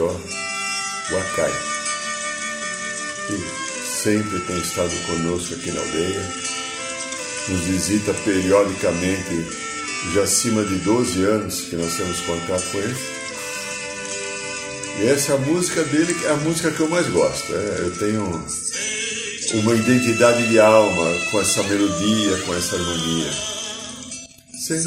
O Acai, que sempre tem estado conosco aqui na aldeia, nos visita periodicamente, já acima de 12 anos que nós temos contato com ele. E essa é música dele, é a música que eu mais gosto. É, eu tenho uma identidade de alma com essa melodia, com essa harmonia. Sente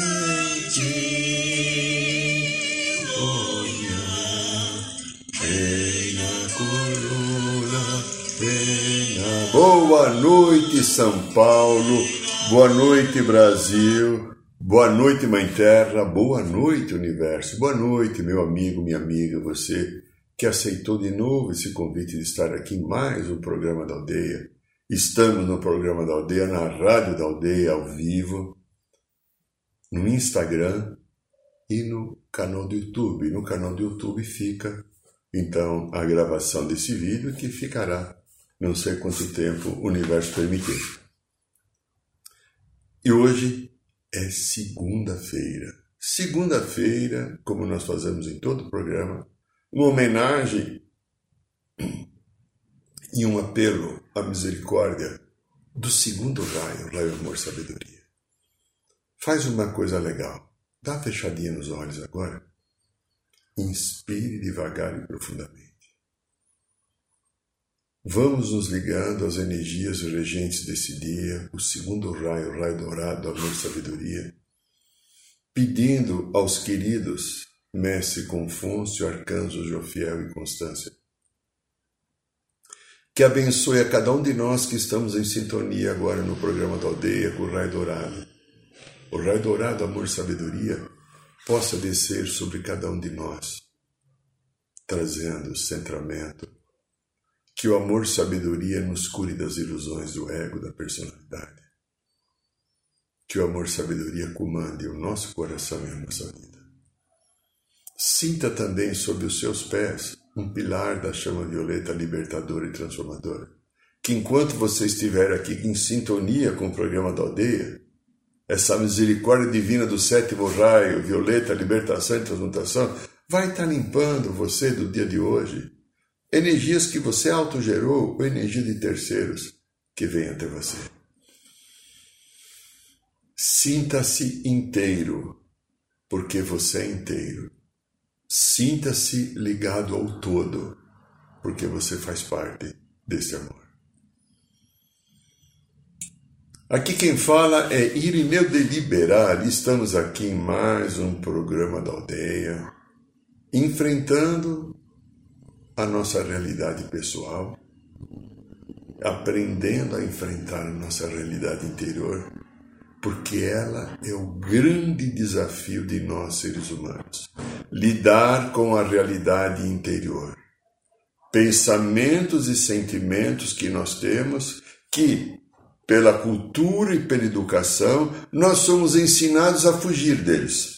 Boa noite, São Paulo. Boa noite, Brasil. Boa noite, Mãe Terra. Boa noite, Universo. Boa noite, meu amigo, minha amiga, você que aceitou de novo esse convite de estar aqui em mais um programa da Aldeia. Estamos no programa da Aldeia, na Rádio da Aldeia, ao vivo, no Instagram e no canal do YouTube. No canal do YouTube fica, então, a gravação desse vídeo que ficará não sei quanto tempo o universo permitir. E hoje é segunda-feira. Segunda-feira, como nós fazemos em todo o programa, uma homenagem e um apelo à misericórdia do segundo raio, raio amor sabedoria. Faz uma coisa legal. Dá fechadinha nos olhos agora. Inspire devagar e profundamente. Vamos nos ligando às energias regentes desse dia, o segundo raio, o raio dourado, amor e sabedoria, pedindo aos queridos Mestre Confúcio, Arcanjo Jofiel e Constância, que abençoe a cada um de nós que estamos em sintonia agora no programa da aldeia com o raio dourado. O raio dourado, amor e sabedoria, possa descer sobre cada um de nós, trazendo centramento, que o amor sabedoria nos cure das ilusões do ego, da personalidade. Que o amor sabedoria comande o nosso coração e a nossa vida. Sinta também sob os seus pés um pilar da chama violeta libertadora e transformadora. Que enquanto você estiver aqui em sintonia com o programa da aldeia, essa misericórdia divina do sétimo raio, violeta, libertação e transmutação, vai estar limpando você do dia de hoje energias que você autogerou ou energia de terceiros que vem até você. Sinta-se inteiro, porque você é inteiro. Sinta-se ligado ao todo, porque você faz parte desse amor. Aqui quem fala é Irineu Deliberar. Estamos aqui em mais um programa da aldeia, enfrentando a nossa realidade pessoal, aprendendo a enfrentar a nossa realidade interior, porque ela é o grande desafio de nós seres humanos. Lidar com a realidade interior. Pensamentos e sentimentos que nós temos que, pela cultura e pela educação, nós somos ensinados a fugir deles.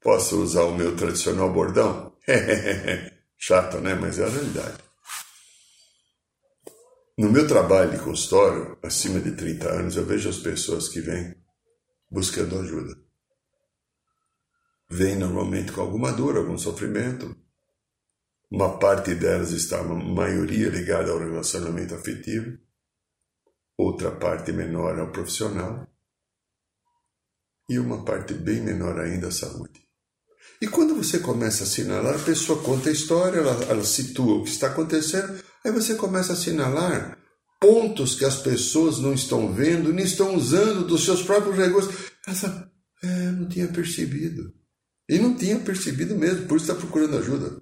Posso usar o meu tradicional bordão? Chato, né? Mas é a realidade. No meu trabalho de consultório, acima de 30 anos, eu vejo as pessoas que vêm buscando ajuda. Vêm normalmente com alguma dor, algum sofrimento. Uma parte delas está, a maioria, ligada ao relacionamento afetivo. Outra parte menor ao profissional. E uma parte bem menor ainda à saúde. E quando você começa a assinalar, a pessoa conta a história, ela, ela situa o que está acontecendo, aí você começa a assinalar pontos que as pessoas não estão vendo, nem estão usando dos seus próprios recursos. Ela é, não tinha percebido. E não tinha percebido mesmo, por isso está procurando ajuda.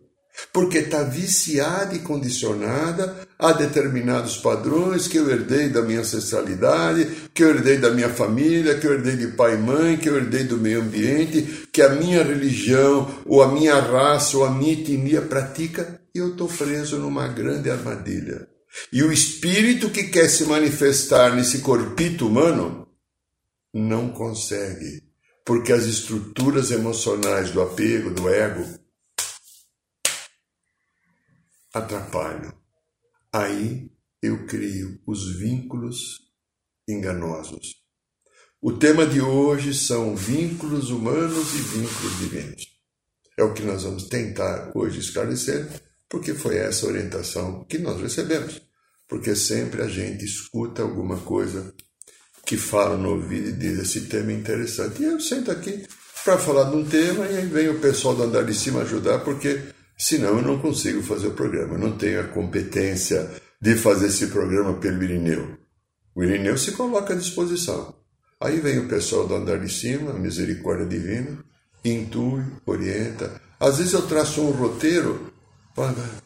Porque está viciada e condicionada a determinados padrões que eu herdei da minha ancestralidade, que eu herdei da minha família, que eu herdei de pai e mãe, que eu herdei do meio ambiente, que a minha religião, ou a minha raça, ou a minha etnia pratica, e eu estou preso numa grande armadilha. E o espírito que quer se manifestar nesse corpito humano não consegue, porque as estruturas emocionais do apego, do ego, atrapalham. Aí eu crio os vínculos enganosos. O tema de hoje são vínculos humanos e vínculos divinos. É o que nós vamos tentar hoje esclarecer, porque foi essa orientação que nós recebemos. Porque sempre a gente escuta alguma coisa que fala no ouvido e diz esse tema é interessante. E eu sento aqui para falar de um tema e aí vem o pessoal do andar de cima ajudar, porque senão eu não consigo fazer o programa. Eu não tenho a competência de fazer esse programa pelo Irineu. O Irineu se coloca à disposição. Aí vem o pessoal do andar de cima, misericórdia divina, intui, orienta. Às vezes eu traço um roteiro,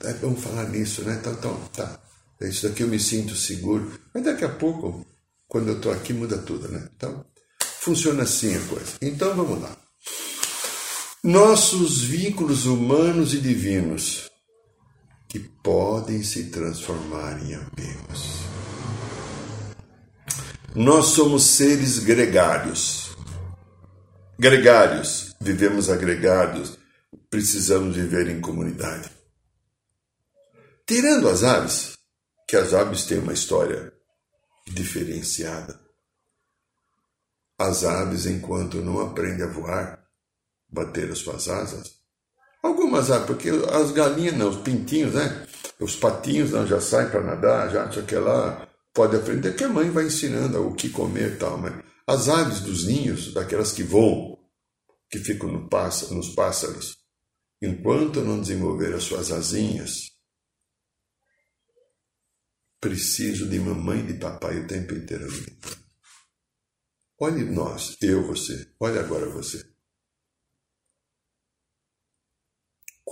é bom falar nisso, né? Então, então tá. Isso daqui eu me sinto seguro. Mas daqui a pouco, quando eu estou aqui, muda tudo, né? Então, funciona assim a coisa. Então vamos lá nossos vínculos humanos e divinos que podem se transformar em apegos. Nós somos seres gregários. Gregários, vivemos agregados, precisamos viver em comunidade. Tirando as aves, que as aves têm uma história diferenciada. As aves, enquanto não aprendem a voar, bater as suas asas? Algumas aves, porque as galinhas não, os pintinhos, né? Os patinhos não, já saem para nadar, já acha que lá pode aprender, que a mãe vai ensinando o que comer e tal. Mas as aves dos ninhos, daquelas que voam, que ficam no pássaro, nos pássaros, enquanto não desenvolver as suas asinhas, preciso de mamãe e de papai o tempo inteiro. Olhe nós, eu, você, olha agora você.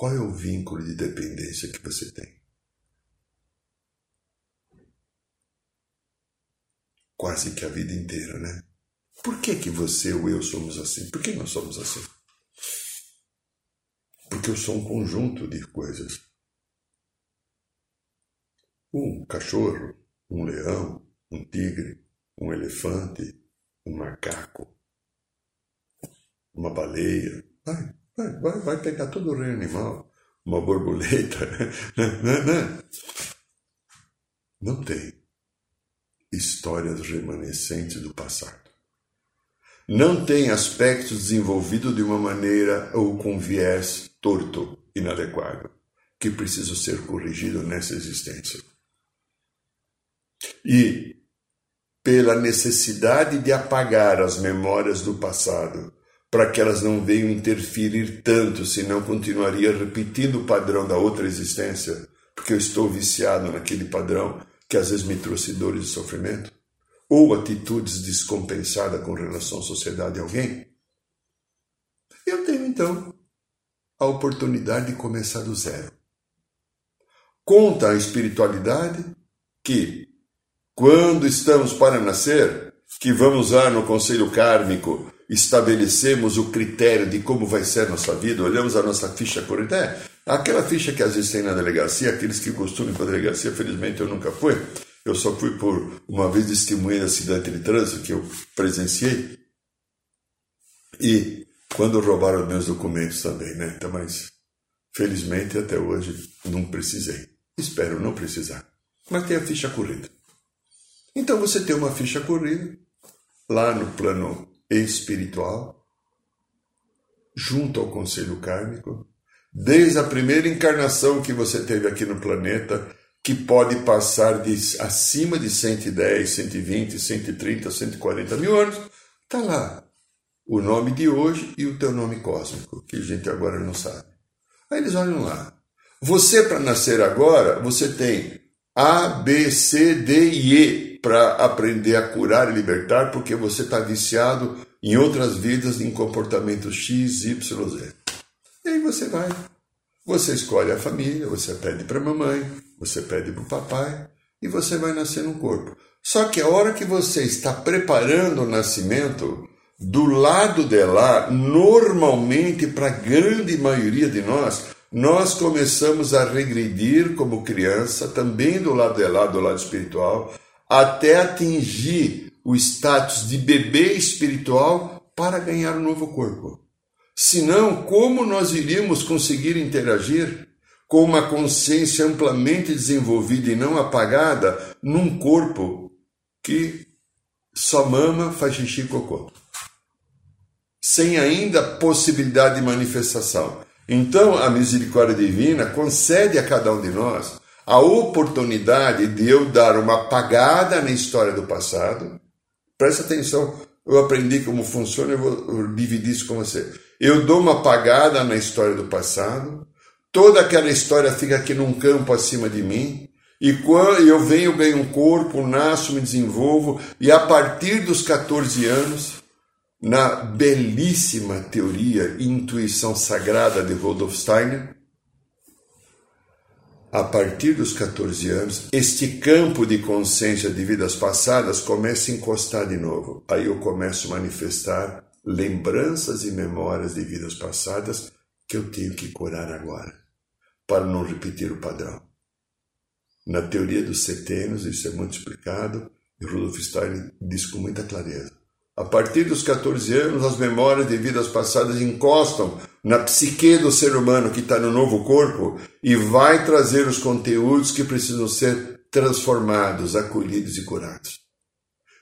Qual é o vínculo de dependência que você tem? Quase que a vida inteira, né? Por que, que você ou eu somos assim? Por que nós somos assim? Porque eu sou um conjunto de coisas. Um cachorro, um leão, um tigre, um elefante, um macaco, uma baleia. Ai, Vai, vai, pegar todo o reino animal, uma borboleta. Né, né, né? Não tem histórias remanescentes do passado. Não tem aspectos desenvolvidos de uma maneira ou com viés torto, inadequado, que precisa ser corrigido nessa existência. E pela necessidade de apagar as memórias do passado para que elas não venham interferir tanto, senão continuaria repetindo o padrão da outra existência, porque eu estou viciado naquele padrão que às vezes me trouxe dores e sofrimento, ou atitudes descompensadas com relação à sociedade de alguém. Eu tenho então a oportunidade de começar do zero. Conta a espiritualidade que, quando estamos para nascer, que vamos lá no conselho kármico estabelecemos o critério de como vai ser a nossa vida, olhamos a nossa ficha corrente, aquela ficha que às vezes tem na delegacia, aqueles que costumam ir para a delegacia, felizmente eu nunca fui, eu só fui por uma vez testemunha de acidente de trânsito que eu presenciei, e quando roubaram meus documentos também, né? Então, mas felizmente até hoje não precisei. Espero não precisar. Mas tem a ficha corrida. Então você tem uma ficha corrida lá no plano espiritual, junto ao conselho kármico, desde a primeira encarnação que você teve aqui no planeta, que pode passar de acima de 110, 120, 130, 140 mil anos, está lá o nome de hoje e o teu nome cósmico, que a gente agora não sabe. Aí eles olham lá. Você, para nascer agora, você tem A, B, C, D e E para aprender a curar e libertar, porque você está viciado em outras vidas em comportamentos X, Y, Z. E aí você vai. Você escolhe a família, você pede para a mamãe, você pede para o papai e você vai nascer no corpo. Só que a hora que você está preparando o nascimento, do lado de lá, normalmente para a grande maioria de nós, nós começamos a regredir como criança, também do lado de lá, do lado espiritual, até atingir o status de bebê espiritual para ganhar um novo corpo. Senão, como nós iríamos conseguir interagir com uma consciência amplamente desenvolvida e não apagada num corpo que só mama, faz xixi e cocô? Sem ainda possibilidade de manifestação. Então, a misericórdia divina concede a cada um de nós a oportunidade de eu dar uma apagada na história do passado. Presta atenção, eu aprendi como funciona, eu vou dividir isso com você. Eu dou uma apagada na história do passado, toda aquela história fica aqui num campo acima de mim, e quando eu venho, ganho um corpo, nasço, me desenvolvo, e a partir dos 14 anos, na belíssima teoria Intuição Sagrada de Rudolf Steiner, a partir dos 14 anos, este campo de consciência de vidas passadas começa a encostar de novo. Aí eu começo a manifestar lembranças e memórias de vidas passadas que eu tenho que curar agora, para não repetir o padrão. Na teoria dos setênios, isso é muito explicado, e Rudolf Steiner diz com muita clareza. A partir dos 14 anos, as memórias de vidas passadas encostam na psique do ser humano que está no novo corpo e vai trazer os conteúdos que precisam ser transformados, acolhidos e curados.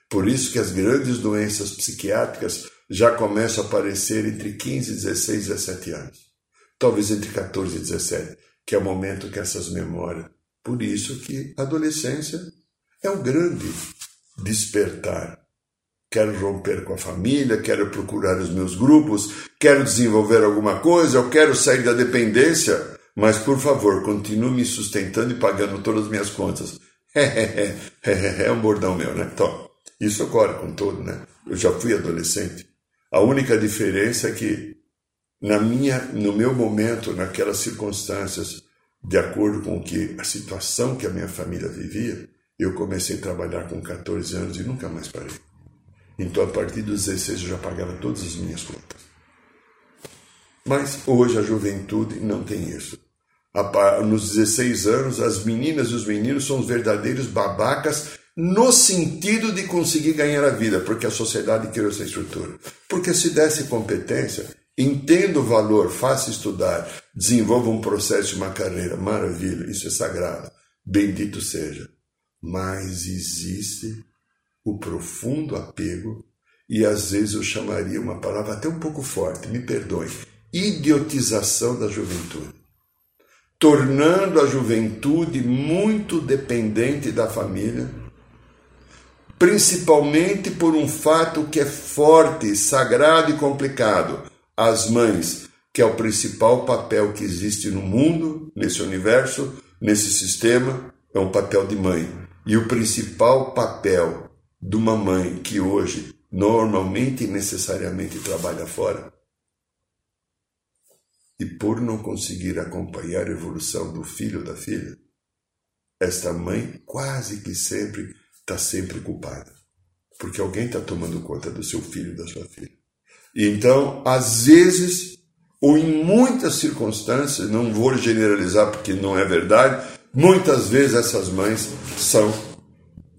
Por isso que as grandes doenças psiquiátricas já começam a aparecer entre 15, 16 e 17 anos. Talvez entre 14 e 17, que é o momento que essas memórias. Por isso que a adolescência é o grande despertar quero romper com a família, quero procurar os meus grupos, quero desenvolver alguma coisa, eu quero sair da dependência, mas por favor, continue me sustentando e pagando todas as minhas contas. é um bordão meu, né? Então, isso ocorre com todo, né? Eu já fui adolescente. A única diferença é que na minha, no meu momento, naquelas circunstâncias, de acordo com que a situação que a minha família vivia, eu comecei a trabalhar com 14 anos e nunca mais parei. Então, a partir dos 16 eu já pagava todas as minhas contas. Mas hoje a juventude não tem isso. Nos 16 anos, as meninas e os meninos são os verdadeiros babacas no sentido de conseguir ganhar a vida, porque a sociedade criou essa estrutura. Porque se desse competência, entenda o valor, faça estudar, desenvolva um processo, uma carreira, maravilha, isso é sagrado, bendito seja. Mas existe o profundo apego, e às vezes eu chamaria uma palavra até um pouco forte, me perdoe, idiotização da juventude, tornando a juventude muito dependente da família, principalmente por um fato que é forte, sagrado e complicado: as mães, que é o principal papel que existe no mundo, nesse universo, nesse sistema, é um papel de mãe. E o principal papel de uma mãe que hoje normalmente e necessariamente trabalha fora e por não conseguir acompanhar a evolução do filho ou da filha, esta mãe quase que sempre está sempre culpada, porque alguém está tomando conta do seu filho e da sua filha. E então, às vezes, ou em muitas circunstâncias, não vou generalizar porque não é verdade, muitas vezes essas mães são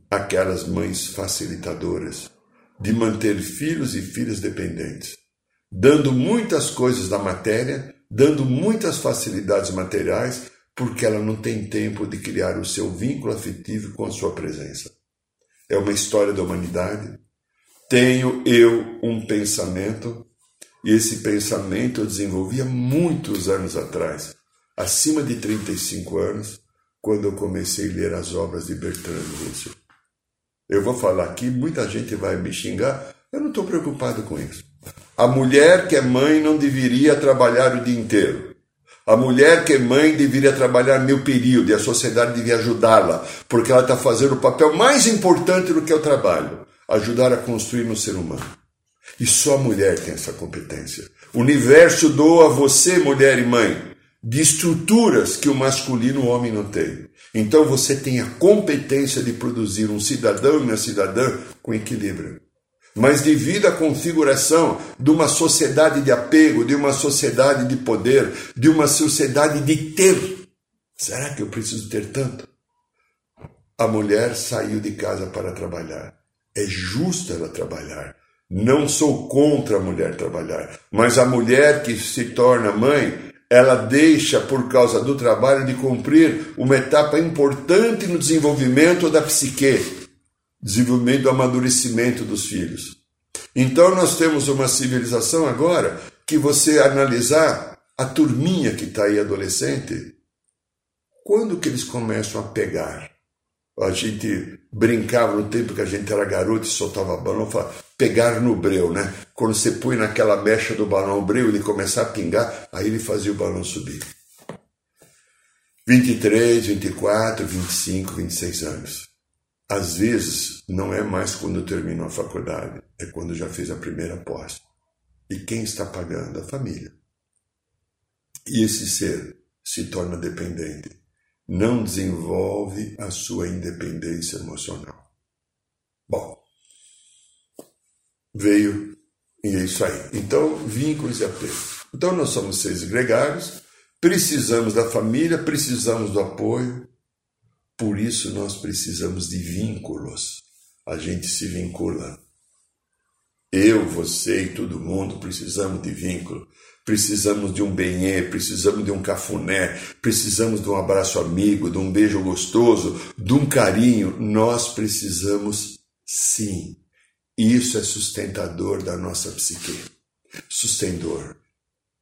aquelas mães facilitadoras de manter filhos e filhas dependentes, dando muitas coisas da matéria, dando muitas facilidades materiais, porque ela não tem tempo de criar o seu vínculo afetivo com a sua presença. É uma história da humanidade. Tenho eu um pensamento, e esse pensamento eu desenvolvi há muitos anos atrás, acima de 35 anos, quando eu comecei a ler as obras de Bertrand Russell. Eu vou falar aqui, muita gente vai me xingar, eu não estou preocupado com isso. A mulher que é mãe não deveria trabalhar o dia inteiro. A mulher que é mãe deveria trabalhar meu período e a sociedade devia ajudá-la, porque ela está fazendo o papel mais importante do que o trabalho ajudar a construir no ser humano. E só a mulher tem essa competência. O universo doa a você, mulher e mãe, de estruturas que o masculino o homem não tem. Então você tem a competência de produzir um cidadão e uma cidadã com equilíbrio. Mas devido à configuração de uma sociedade de apego, de uma sociedade de poder, de uma sociedade de ter, será que eu preciso ter tanto? A mulher saiu de casa para trabalhar. É justo ela trabalhar. Não sou contra a mulher trabalhar, mas a mulher que se torna mãe ela deixa, por causa do trabalho, de cumprir uma etapa importante no desenvolvimento da psique, desenvolvimento do amadurecimento dos filhos. Então, nós temos uma civilização agora que você analisar a turminha que está aí adolescente, quando que eles começam a pegar? A gente brincava no tempo que a gente era garoto e soltava balão, falava, pegar no breu, né? Quando você põe naquela mecha do balão o breu, ele começar a pingar, aí ele fazia o balão subir. 23, 24, 25, 26 anos. Às vezes, não é mais quando terminou a faculdade, é quando já fez a primeira pós. E quem está pagando? A família. E esse ser se torna dependente não desenvolve a sua independência emocional. Bom, veio e é isso aí. Então, vínculos e apego. Então, nós somos seres gregários, precisamos da família, precisamos do apoio, por isso nós precisamos de vínculos. A gente se vincula. Eu, você e todo mundo precisamos de vínculo precisamos de um benê, precisamos de um cafuné, precisamos de um abraço amigo, de um beijo gostoso, de um carinho. Nós precisamos sim. Isso é sustentador da nossa psique. Sustentador,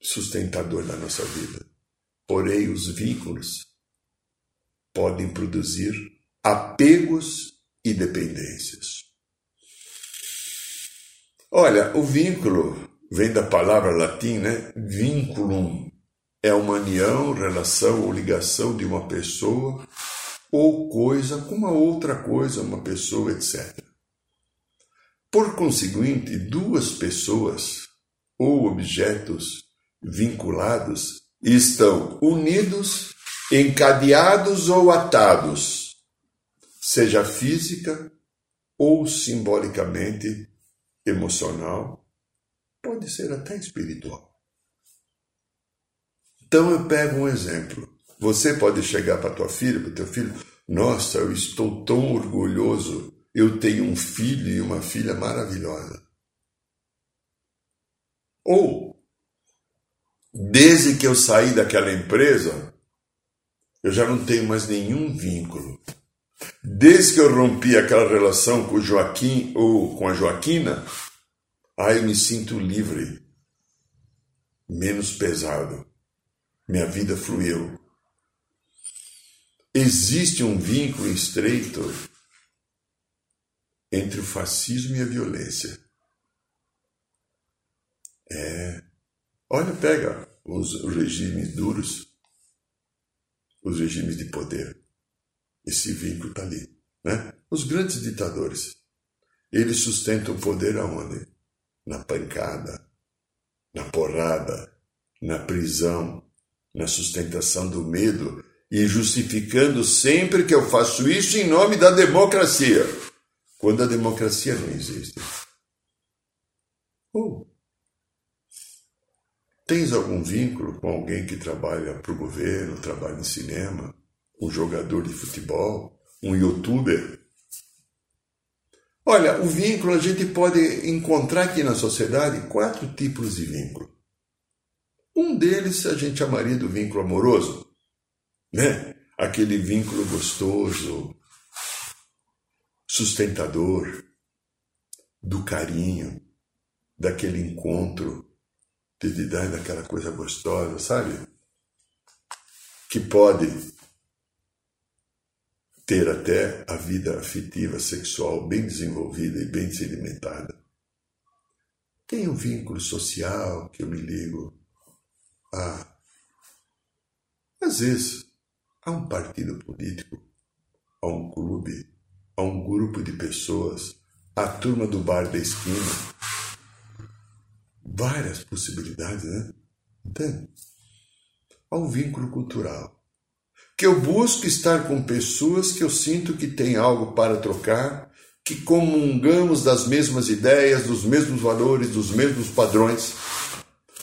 sustentador da nossa vida. Porém, os vínculos podem produzir apegos e dependências. Olha, o vínculo vem da palavra latim, né? Vinculum. É uma união, relação ou ligação de uma pessoa ou coisa com uma outra coisa, uma pessoa, etc. Por conseguinte, duas pessoas ou objetos vinculados estão unidos, encadeados ou atados, seja física ou simbolicamente emocional pode ser até espiritual. Então eu pego um exemplo. Você pode chegar para tua filha, para teu filho, nossa, eu estou tão orgulhoso. Eu tenho um filho e uma filha maravilhosa. Ou, desde que eu saí daquela empresa, eu já não tenho mais nenhum vínculo. Desde que eu rompi aquela relação com o Joaquim ou com a Joaquina, ah, eu me sinto livre, menos pesado. Minha vida fluiu. Existe um vínculo estreito entre o fascismo e a violência. É. Olha, pega os regimes duros, os regimes de poder. Esse vínculo está ali. Né? Os grandes ditadores, eles sustentam o poder aonde? na pancada, na porrada, na prisão, na sustentação do medo e justificando sempre que eu faço isso em nome da democracia, quando a democracia não existe. Oh. Tens algum vínculo com alguém que trabalha para o governo, trabalha em cinema, um jogador de futebol, um youtuber? Olha, o vínculo a gente pode encontrar aqui na sociedade quatro tipos de vínculo. Um deles a gente chamaria do vínculo amoroso, né? Aquele vínculo gostoso, sustentador, do carinho, daquele encontro, de dar daquela coisa gostosa, sabe? Que pode ter até a vida afetiva sexual bem desenvolvida e bem sedimentada. Tem um vínculo social que eu me ligo a. Às vezes, a um partido político, a um clube, a um grupo de pessoas, a turma do bar da esquina. Várias possibilidades, né? Tem. ao vínculo cultural. Que eu busco estar com pessoas que eu sinto que tem algo para trocar, que comungamos das mesmas ideias, dos mesmos valores, dos mesmos padrões.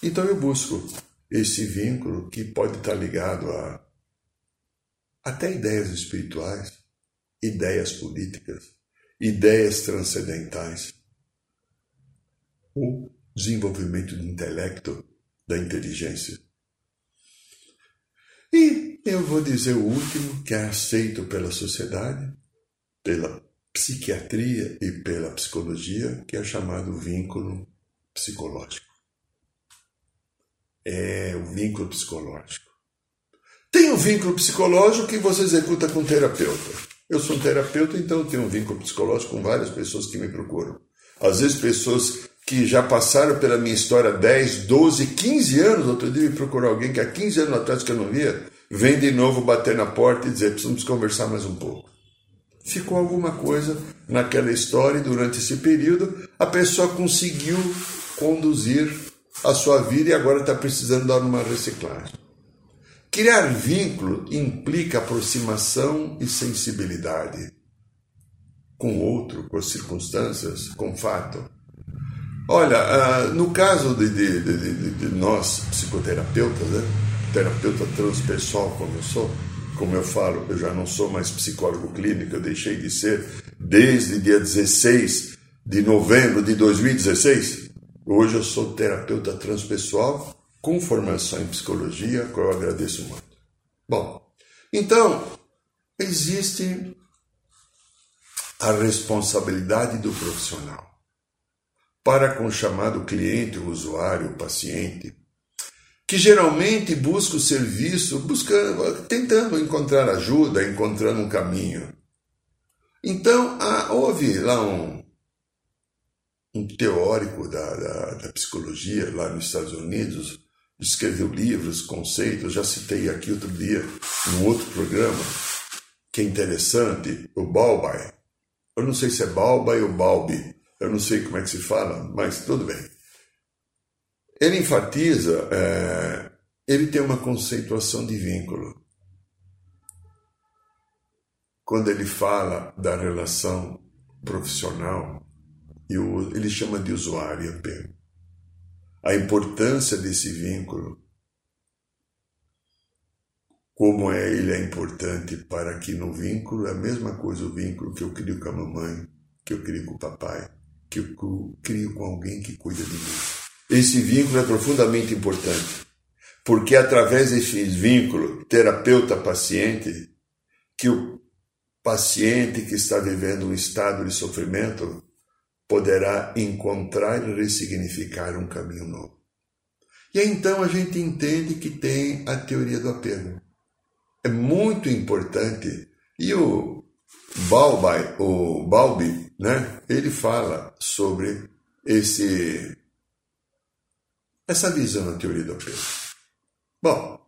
Então eu busco esse vínculo que pode estar ligado a até ideias espirituais, ideias políticas, ideias transcendentais, o desenvolvimento do intelecto, da inteligência. E eu vou dizer o último, que é aceito pela sociedade, pela psiquiatria e pela psicologia, que é chamado vínculo psicológico. É o vínculo psicológico. Tem um vínculo psicológico que você executa com terapeuta. Eu sou um terapeuta, então eu tenho um vínculo psicológico com várias pessoas que me procuram. Às vezes, pessoas que já passaram pela minha história 10, 12, 15 anos. Outro dia me procurou alguém que há 15 anos atrás que eu não via, vem de novo bater na porta e dizer: precisamos conversar mais um pouco. Ficou alguma coisa naquela história e durante esse período a pessoa conseguiu conduzir a sua vida e agora está precisando dar uma reciclagem. Criar vínculo implica aproximação e sensibilidade com outro, com as circunstâncias, com fato. Olha, uh, no caso de, de, de, de, nós, psicoterapeutas, né? terapeuta transpessoal como eu sou, como eu falo, eu já não sou mais psicólogo clínico, eu deixei de ser desde dia 16 de novembro de 2016. Hoje eu sou terapeuta transpessoal com formação em psicologia, que eu agradeço muito. Bom, então, existe a responsabilidade do profissional para com o chamado cliente, o usuário, o paciente, que geralmente busca o serviço, buscando, tentando encontrar ajuda, encontrando um caminho. Então, houve lá um, um teórico da, da, da psicologia lá nos Estados Unidos, escreveu livros, conceitos, já citei aqui outro dia, num outro programa, que é interessante, o Balby. Eu não sei se é Balby ou Balbi, eu não sei como é que se fala, mas tudo bem. Ele enfatiza, é, ele tem uma conceituação de vínculo. Quando ele fala da relação profissional, ele chama de usuário apego a importância desse vínculo, como é ele é importante para que no vínculo é a mesma coisa o vínculo que eu crio com a mamãe, que eu crio com o papai, que eu crio com alguém que cuida de mim. Esse vínculo é profundamente importante, porque é através desse vínculo terapeuta-paciente que o paciente que está vivendo um estado de sofrimento poderá encontrar e ressignificar um caminho novo. E então a gente entende que tem a teoria do apego. É muito importante. E o Balbi, o Balbi, né, ele fala sobre esse essa visão da teoria do apego. Bom,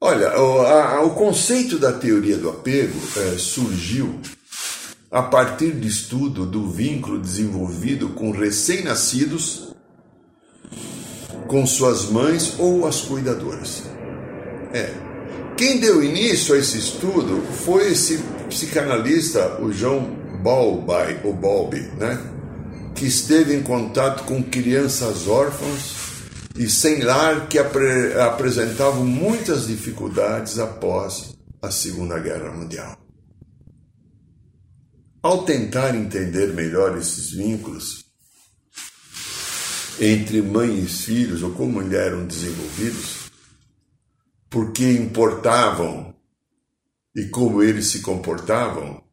olha, o, a, o conceito da teoria do apego é, surgiu a partir de estudo do vínculo desenvolvido com recém-nascidos, com suas mães ou as cuidadoras. É. Quem deu início a esse estudo foi esse psicanalista, o João Balby, o Balby, né? que esteve em contato com crianças órfãs e sem lar que apre apresentavam muitas dificuldades após a Segunda Guerra Mundial. Ao tentar entender melhor esses vínculos entre mãe e filhos, ou como eles eram desenvolvidos, porque importavam e como eles se comportavam,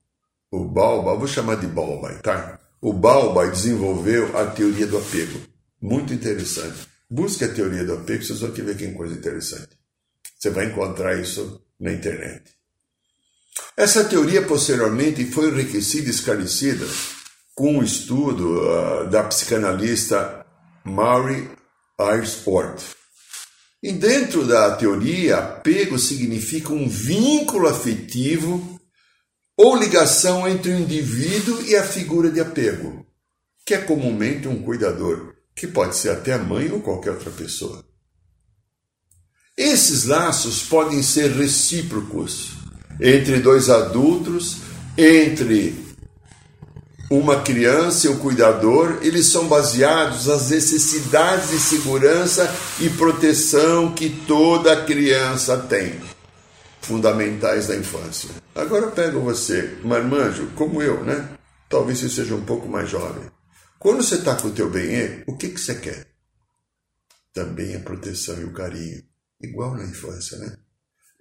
o Balba, vou chamar de Balba, tá? O Balba desenvolveu a teoria do apego. Muito interessante. Busque a teoria do apego, vocês vão ver que coisa interessante. Você vai encontrar isso na internet. Essa teoria posteriormente foi enriquecida e esclarecida com o estudo uh, da psicanalista Mary Airsport. E dentro da teoria, apego significa um vínculo afetivo ou ligação entre o indivíduo e a figura de apego, que é comumente um cuidador, que pode ser até a mãe ou qualquer outra pessoa. Esses laços podem ser recíprocos entre dois adultos, entre uma criança e o cuidador, eles são baseados nas necessidades de segurança e proteção que toda criança tem, fundamentais da infância. Agora pego você, marmanjo, como eu, né? Talvez você seja um pouco mais jovem. Quando você está com o teu bem o que, que você quer? Também a proteção e o carinho. Igual na infância, né?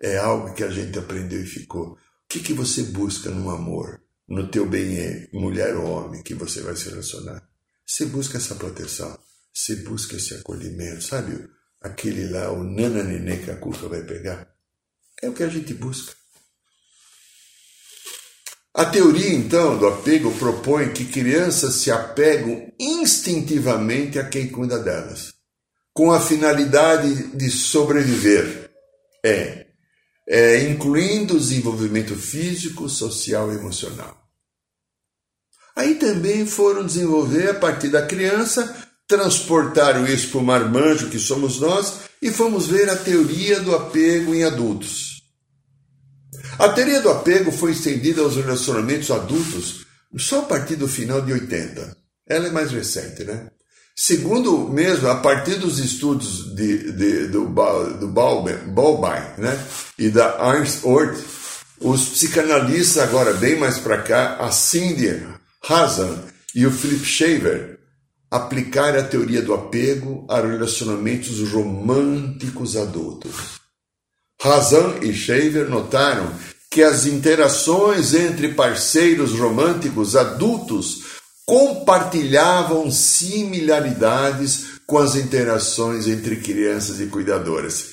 É algo que a gente aprendeu e ficou. O que, que você busca no amor? no teu bem mulher ou homem que você vai se relacionar. Você busca essa proteção, você busca esse acolhimento, sabe? Aquele lá, o nananenê que a culpa vai pegar. É o que a gente busca. A teoria, então, do apego propõe que crianças se apegam instintivamente a quem cuida delas, com a finalidade de sobreviver. É, é, incluindo o desenvolvimento físico, social e emocional. Aí também foram desenvolver a partir da criança, transportaram isso para o marmanjo que somos nós e fomos ver a teoria do apego em adultos. A teoria do apego foi estendida aos relacionamentos adultos só a partir do final de 80. Ela é mais recente, né? Segundo mesmo, a partir dos estudos de, de, do, do Balbein né, e da Ort, os psicanalistas, agora bem mais para cá, a Cindy Hazan e o Philip Shaver, aplicaram a teoria do apego a relacionamentos românticos adultos. Hazan e Shaver notaram que as interações entre parceiros românticos adultos compartilhavam similaridades com as interações entre crianças e cuidadoras.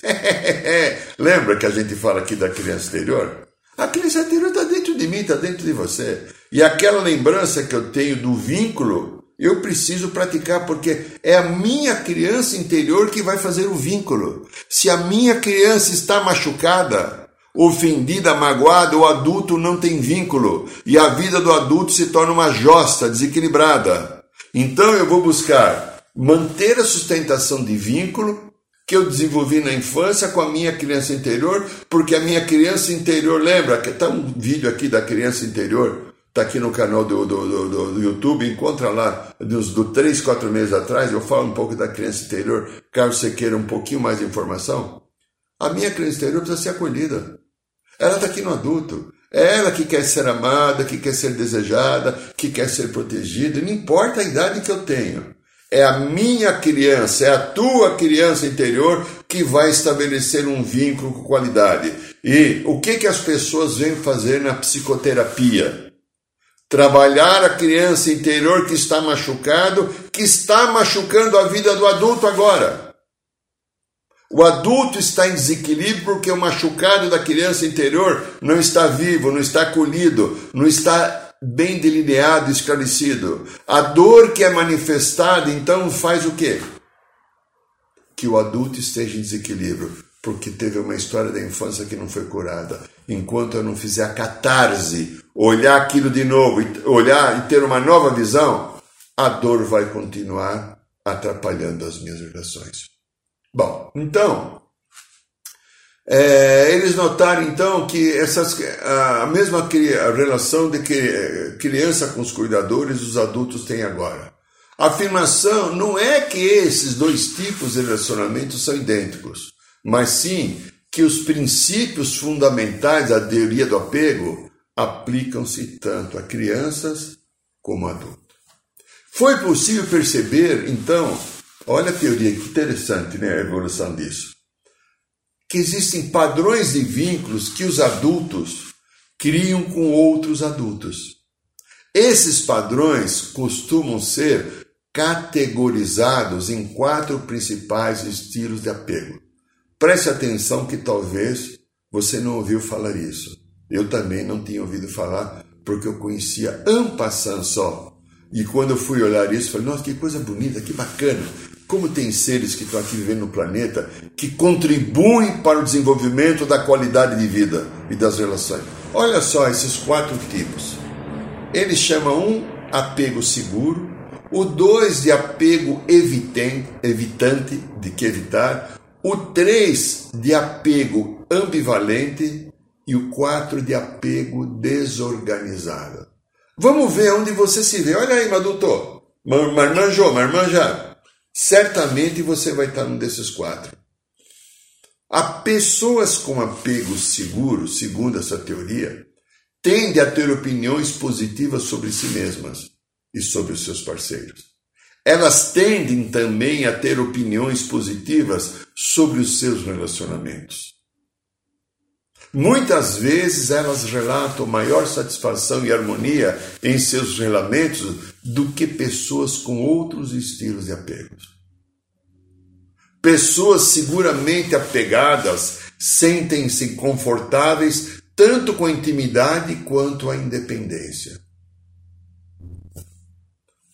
Lembra que a gente fala aqui da criança interior? A criança interior está dentro de mim, está dentro de você. E aquela lembrança que eu tenho do vínculo, eu preciso praticar, porque é a minha criança interior que vai fazer o vínculo. Se a minha criança está machucada, ofendida, magoada, o adulto não tem vínculo e a vida do adulto se torna uma josta, desequilibrada. Então eu vou buscar manter a sustentação de vínculo que eu desenvolvi na infância com a minha criança interior, porque a minha criança interior, lembra que está um vídeo aqui da criança interior, está aqui no canal do, do, do, do, YouTube, encontra lá, dos do três, quatro meses atrás, eu falo um pouco da criança interior, caso você queira um pouquinho mais de informação. A minha criança interior precisa ser acolhida. Ela está aqui no adulto. É ela que quer ser amada, que quer ser desejada, que quer ser protegida, não importa a idade que eu tenho. É a minha criança, é a tua criança interior que vai estabelecer um vínculo com qualidade. E o que, que as pessoas vêm fazer na psicoterapia? Trabalhar a criança interior que está machucado, que está machucando a vida do adulto agora. O adulto está em desequilíbrio porque o machucado da criança interior não está vivo, não está acolhido, não está bem delineado, esclarecido. A dor que é manifestada, então, faz o quê? Que o adulto esteja em desequilíbrio, porque teve uma história da infância que não foi curada. Enquanto eu não fizer a catarse, olhar aquilo de novo, olhar e ter uma nova visão, a dor vai continuar atrapalhando as minhas relações. Bom, então, é, eles notaram então que essas, a mesma relação de que criança com os cuidadores os adultos têm agora. A afirmação não é que esses dois tipos de relacionamentos são idênticos, mas sim que os princípios fundamentais da teoria do apego aplicam-se tanto a crianças como a adultos. Foi possível perceber, então, Olha a teoria, que interessante né, a evolução disso. Que existem padrões de vínculos que os adultos criam com outros adultos. Esses padrões costumam ser categorizados em quatro principais estilos de apego. Preste atenção que talvez você não ouviu falar isso. Eu também não tinha ouvido falar porque eu conhecia Ampassan só. E quando eu fui olhar isso, falei, nossa, que coisa bonita, que bacana como tem seres que estão aqui vivendo no planeta que contribuem para o desenvolvimento da qualidade de vida e das relações. Olha só esses quatro tipos. Ele chama um apego seguro, o dois de apego evitante, evitante, de que evitar, o 3 de apego ambivalente e o 4 de apego desorganizado. Vamos ver onde você se vê. Olha aí, Maduto. Marmanjou, marmanja. Certamente você vai estar num desses quatro. Há pessoas com apego seguro, segundo essa teoria, tendem a ter opiniões positivas sobre si mesmas e sobre os seus parceiros. Elas tendem também a ter opiniões positivas sobre os seus relacionamentos. Muitas vezes elas relatam maior satisfação e harmonia em seus relamentos do que pessoas com outros estilos de apego. Pessoas seguramente apegadas sentem-se confortáveis tanto com a intimidade quanto a independência.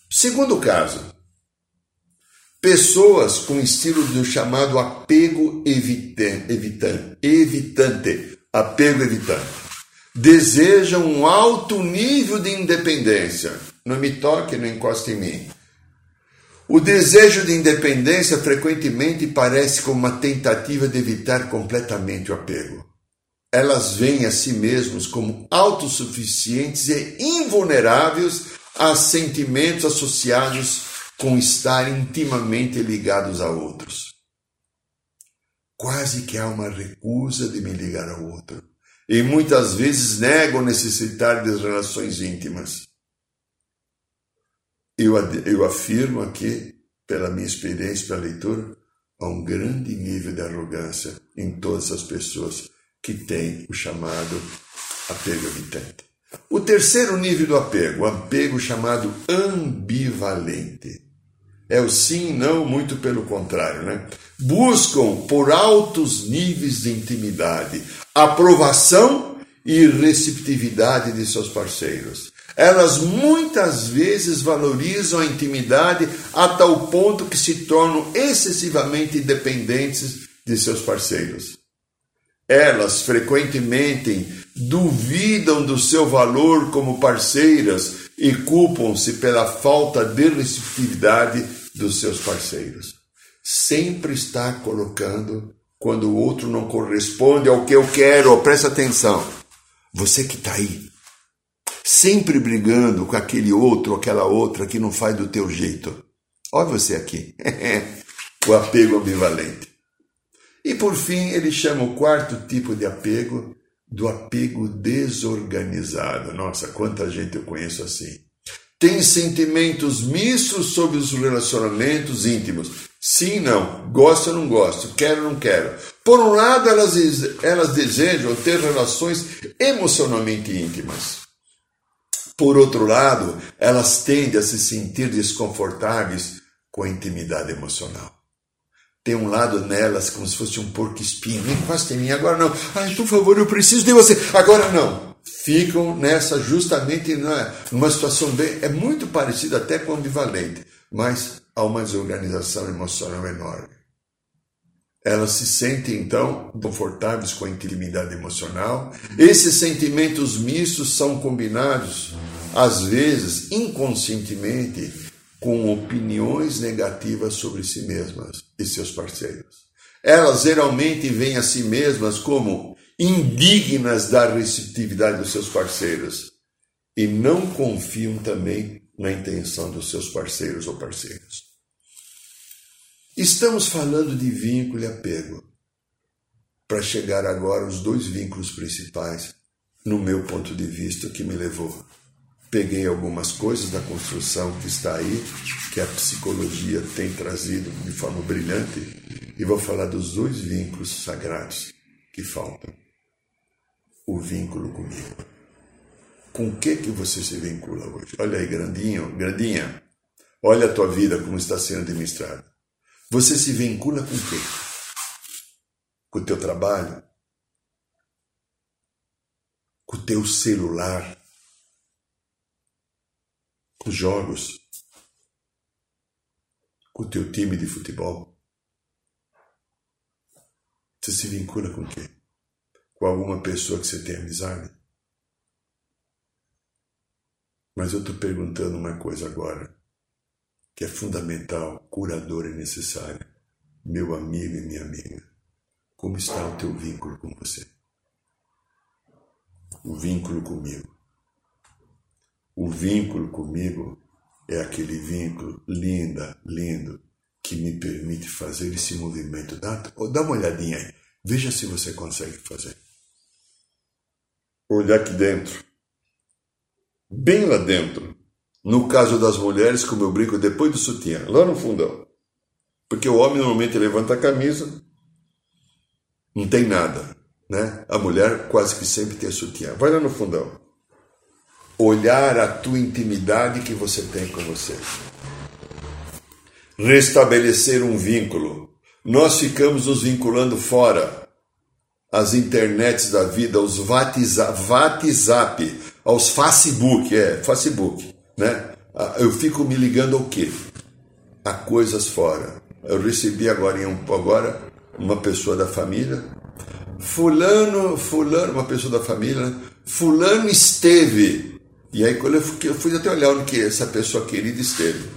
Segundo caso, pessoas com estilo do chamado apego evitante, evitante, apego evitante, desejam um alto nível de independência. Não me toque, não encoste em mim. O desejo de independência frequentemente parece como uma tentativa de evitar completamente o apego. Elas veem a si mesmos como autossuficientes e invulneráveis a sentimentos associados com estar intimamente ligados a outros. Quase que há uma recusa de me ligar ao outro, e muitas vezes negam necessitar de relações íntimas. Eu, eu afirmo aqui, pela minha experiência, pela leitura, há um grande nível de arrogância em todas as pessoas que têm o chamado apego evitante. O terceiro nível do apego, o apego chamado ambivalente. É o sim não, muito pelo contrário, né? Buscam por altos níveis de intimidade, aprovação e receptividade de seus parceiros. Elas muitas vezes valorizam a intimidade a tal ponto que se tornam excessivamente dependentes de seus parceiros. Elas frequentemente duvidam do seu valor como parceiras e culpam-se pela falta de receptividade dos seus parceiros. Sempre está colocando quando o outro não corresponde ao que eu quero. Presta atenção. Você que está aí, sempre brigando com aquele outro, aquela outra que não faz do teu jeito. Olha você aqui. o apego ambivalente. E por fim, ele chama o quarto tipo de apego do apego desorganizado. Nossa, quanta gente eu conheço assim. Tem sentimentos mistos sobre os relacionamentos íntimos. Sim, não. Gosto ou não gosto. Quero ou não quero. Por um lado, elas, elas desejam ter relações emocionalmente íntimas. Por outro lado, elas tendem a se sentir desconfortáveis com a intimidade emocional tem um lado nelas como se fosse um porco espinho. Nem encosta em mim, agora não. Ai, por favor, eu preciso de você. Agora não. Ficam nessa justamente numa situação bem. É muito parecida até com ambivalente, mas há uma desorganização emocional enorme. Elas se sentem então confortáveis com a intimidade emocional. Esses sentimentos mistos são combinados, às vezes inconscientemente, com opiniões negativas sobre si mesmas e seus parceiros. Elas geralmente veem a si mesmas como indignas da receptividade dos seus parceiros e não confiam também na intenção dos seus parceiros ou parceiras. Estamos falando de vínculo e apego para chegar agora aos dois vínculos principais, no meu ponto de vista, que me levou peguei algumas coisas da construção que está aí, que a psicologia tem trazido de forma brilhante, e vou falar dos dois vínculos sagrados que faltam. O vínculo comigo. Com o que que você se vincula hoje? Olha aí, grandinho, grandinha. Olha a tua vida como está sendo administrada. Você se vincula com quê? Com o teu trabalho? Com o teu celular? os jogos, com o teu time de futebol. Você se vincula com quem? Com alguma pessoa que você tem amizade? Mas eu estou perguntando uma coisa agora, que é fundamental, curadora e necessária. Meu amigo e minha amiga. como está o teu vínculo com você? O vínculo comigo. O vínculo comigo é aquele vínculo linda, lindo, que me permite fazer esse movimento. Dá, dá uma olhadinha aí. Veja se você consegue fazer. Olhar aqui dentro. Bem lá dentro. No caso das mulheres, como eu brinco, depois do sutiã, lá no fundão. Porque o homem normalmente levanta a camisa, não tem nada. Né? A mulher quase que sempre tem sutiã. Vai lá no fundão olhar a tua intimidade que você tem com você. Restabelecer um vínculo. Nós ficamos nos vinculando fora. As internets da vida, os WhatsApp, WhatsApp aos Facebook, é, Facebook, né? Ah, eu fico me ligando ao quê? A coisas fora. Eu recebi agora, agora uma pessoa da família, fulano, fulano, uma pessoa da família, fulano esteve e aí quando eu fui, eu fui até olhar onde que essa pessoa querida esteve.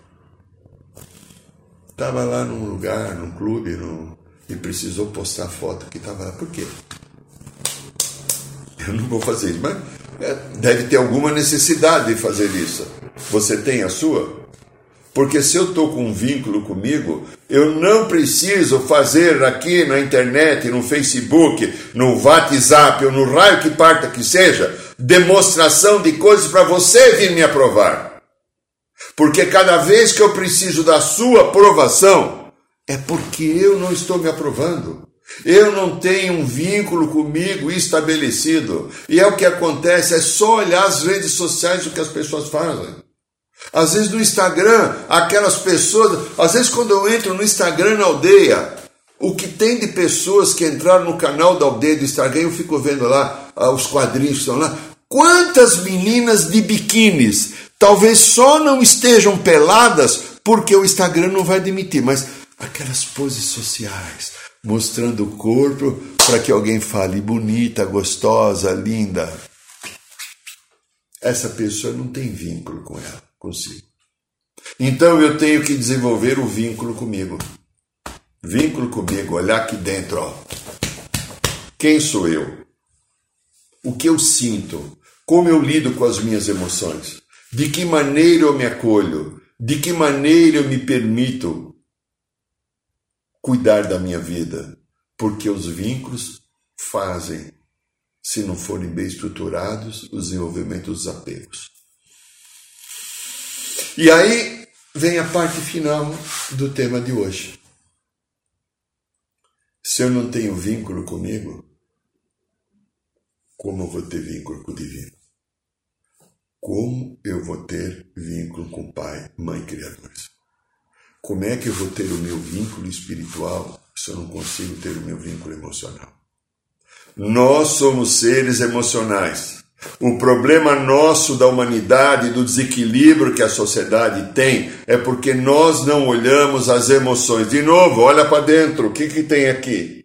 Estava lá num lugar, num clube, num, e precisou postar foto que estava lá. Por quê? Eu não vou fazer isso, mas deve ter alguma necessidade de fazer isso. Você tem a sua? Porque se eu estou com um vínculo comigo, eu não preciso fazer aqui na internet, no Facebook, no WhatsApp ou no raio que parta que seja, demonstração de coisas para você vir me aprovar. Porque cada vez que eu preciso da sua aprovação, é porque eu não estou me aprovando. Eu não tenho um vínculo comigo estabelecido. E é o que acontece, é só olhar as redes sociais o que as pessoas fazem. Às vezes no Instagram, aquelas pessoas, às vezes quando eu entro no Instagram na aldeia, o que tem de pessoas que entraram no canal da aldeia do Instagram, eu fico vendo lá ah, os quadrinhos que estão lá. Quantas meninas de biquínis talvez só não estejam peladas porque o Instagram não vai admitir, mas aquelas poses sociais, mostrando o corpo para que alguém fale bonita, gostosa, linda. Essa pessoa não tem vínculo com ela, consigo. Então eu tenho que desenvolver o vínculo comigo. Vínculo comigo, olhar aqui dentro, ó. Quem sou eu? O que eu sinto? Como eu lido com as minhas emoções? De que maneira eu me acolho? De que maneira eu me permito cuidar da minha vida? Porque os vínculos fazem, se não forem bem estruturados, o desenvolvimento dos apegos. E aí vem a parte final do tema de hoje. Se eu não tenho vínculo comigo, como eu vou ter vínculo com o divino? Como eu vou ter vínculo com o Pai, Mãe Criadores? Como é que eu vou ter o meu vínculo espiritual se eu não consigo ter o meu vínculo emocional? Nós somos seres emocionais. O problema nosso da humanidade, do desequilíbrio que a sociedade tem, é porque nós não olhamos as emoções. De novo, olha para dentro, o que, que tem aqui?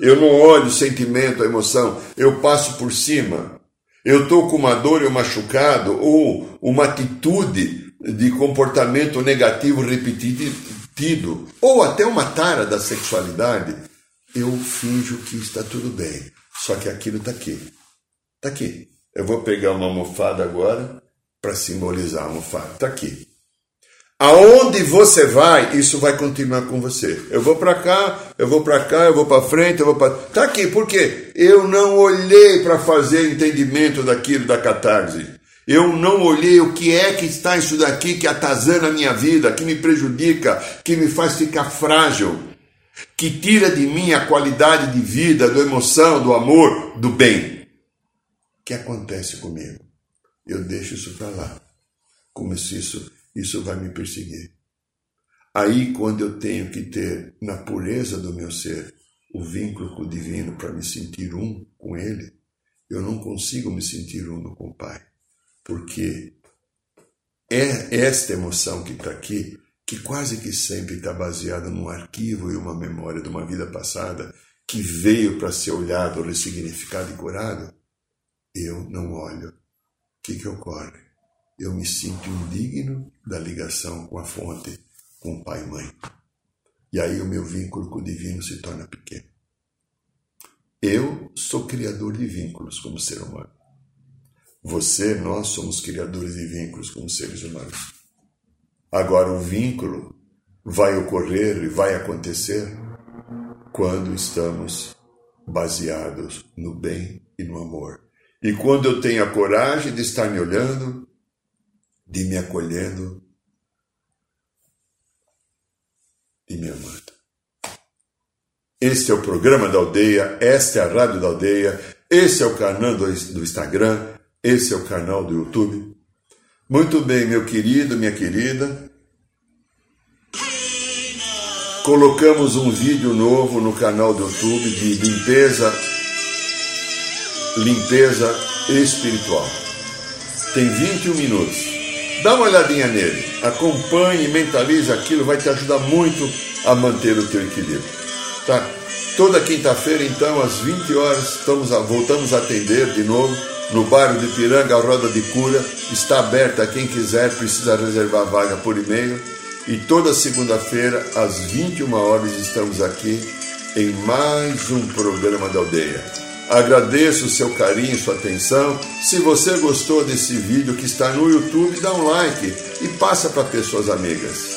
Eu não olho o sentimento, a emoção, eu passo por cima. Eu estou com uma dor ou machucado, ou uma atitude de comportamento negativo repetido, ou até uma tara da sexualidade. Eu finjo que está tudo bem, só que aquilo está aqui. Está aqui. Eu vou pegar uma almofada agora para simbolizar a almofada. Está aqui. Aonde você vai, isso vai continuar com você. Eu vou para cá, eu vou para cá, eu vou para frente, eu vou para. Tá aqui, por quê? Eu não olhei para fazer entendimento daquilo da catarse. Eu não olhei o que é que está isso daqui que atazana a minha vida, que me prejudica, que me faz ficar frágil, que tira de mim a qualidade de vida, do emoção, do amor, do bem. O que acontece comigo? Eu deixo isso para lá, como se isso isso vai me perseguir. Aí, quando eu tenho que ter na pureza do meu ser o vínculo com o divino para me sentir um com ele, eu não consigo me sentir uno com o Pai, porque é esta emoção que está aqui, que quase que sempre está baseada num arquivo e uma memória de uma vida passada, que veio para ser olhado, ressignificado e curado, eu não olho. O que, que ocorre? eu me sinto indigno da ligação com a fonte, com o pai e mãe. E aí o meu vínculo com o divino se torna pequeno. Eu sou criador de vínculos como ser humano. Você, nós somos criadores de vínculos como seres humanos. Agora, o vínculo vai ocorrer e vai acontecer quando estamos baseados no bem e no amor. E quando eu tenho a coragem de estar me olhando, de me acolhendo e me amando. Este é o programa da aldeia, esta é a rádio da aldeia, esse é o canal do Instagram, esse é o canal do YouTube. Muito bem, meu querido, minha querida. Colocamos um vídeo novo no canal do YouTube de limpeza limpeza espiritual. Tem 21 minutos. Dá uma olhadinha nele, acompanhe, mentalize aquilo, vai te ajudar muito a manter o teu equilíbrio. Tá? Toda quinta-feira, então, às 20 horas, estamos a, voltamos a atender de novo no bairro de Piranga, a Roda de Cura. Está aberta a quem quiser, precisa reservar vaga por e-mail. E toda segunda-feira, às 21 horas, estamos aqui em mais um programa da aldeia. Agradeço o seu carinho, sua atenção. Se você gostou desse vídeo que está no YouTube, dá um like e passa para pessoas amigas.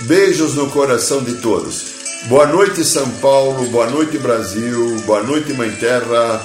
Beijos no coração de todos. Boa noite, São Paulo. Boa noite, Brasil. Boa noite, Mãe Terra.